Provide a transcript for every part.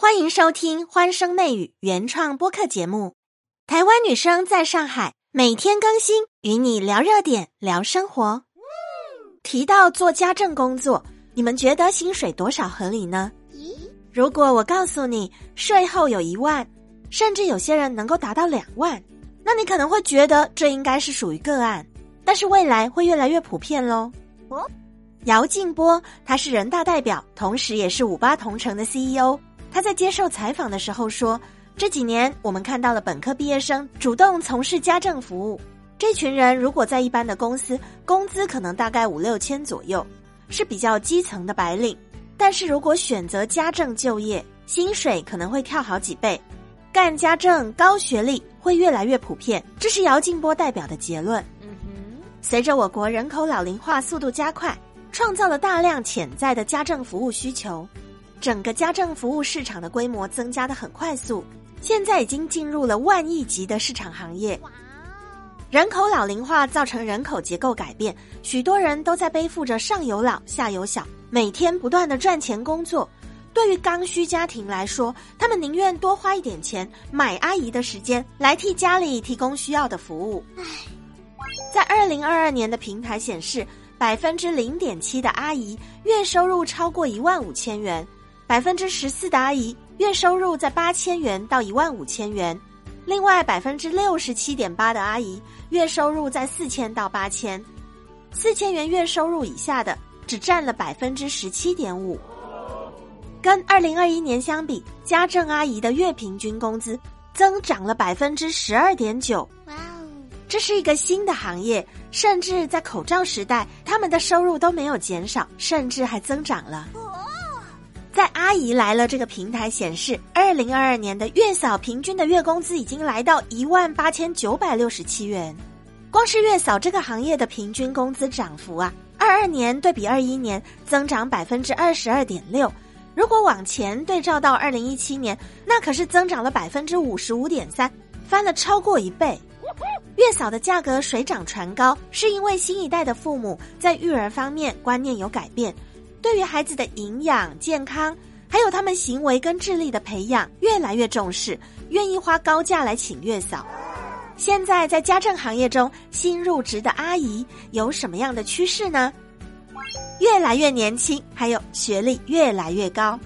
欢迎收听《欢声媚语》原创播客节目。台湾女生在上海每天更新，与你聊热点，聊生活。提到做家政工作，你们觉得薪水多少合理呢？如果我告诉你税后有一万，甚至有些人能够达到两万，那你可能会觉得这应该是属于个案，但是未来会越来越普遍喽。哦姚劲波，他是人大代表，同时也是五八同城的 CEO。他在接受采访的时候说：“这几年我们看到了本科毕业生主动从事家政服务。这群人如果在一般的公司，工资可能大概五六千左右，是比较基层的白领。但是如果选择家政就业，薪水可能会跳好几倍。干家政高学历会越来越普遍，这是姚劲波代表的结论。嗯哼随着我国人口老龄化速度加快，创造了大量潜在的家政服务需求。”整个家政服务市场的规模增加的很快速，现在已经进入了万亿级的市场行业。人口老龄化造成人口结构改变，许多人都在背负着上有老下有小，每天不断的赚钱工作。对于刚需家庭来说，他们宁愿多花一点钱买阿姨的时间，来替家里提供需要的服务。在二零二二年的平台显示，百分之零点七的阿姨月收入超过一万五千元。百分之十四的阿姨月收入在八千元到一万五千元，另外百分之六十七点八的阿姨月收入在四千到八千，四千元月收入以下的只占了百分之十七点五。跟二零二一年相比，家政阿姨的月平均工资增长了百分之十二点九。哇哦，这是一个新的行业，甚至在口罩时代，他们的收入都没有减少，甚至还增长了。在阿姨来了这个平台显示，二零二二年的月嫂平均的月工资已经来到一万八千九百六十七元。光是月嫂这个行业的平均工资涨幅啊，二二年对比二一年增长百分之二十二点六。如果往前对照到二零一七年，那可是增长了百分之五十五点三，翻了超过一倍。月嫂的价格水涨船高，是因为新一代的父母在育儿方面观念有改变。对于孩子的营养健康，还有他们行为跟智力的培养，越来越重视，愿意花高价来请月嫂。现在在家政行业中，新入职的阿姨有什么样的趋势呢？越来越年轻，还有学历越来越高，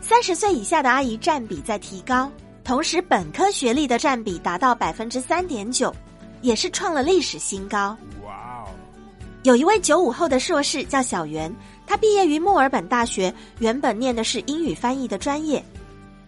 三十岁以下的阿姨占比在提高，同时本科学历的占比达到百分之三点九，也是创了历史新高。有一位九五后的硕士叫小袁。他毕业于墨尔本大学，原本念的是英语翻译的专业。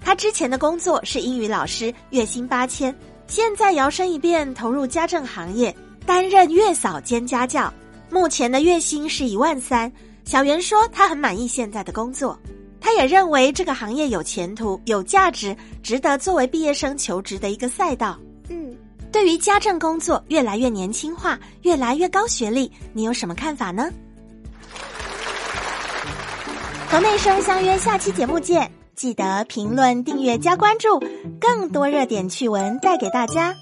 他之前的工作是英语老师，月薪八千。现在摇身一变投入家政行业，担任月嫂兼家教，目前的月薪是一万三。小袁说他很满意现在的工作，他也认为这个行业有前途、有价值，值得作为毕业生求职的一个赛道。对于家政工作越来越年轻化、越来越高学历，你有什么看法呢？和内生相约，下期节目见！记得评论、订阅、加关注，更多热点趣闻带给大家。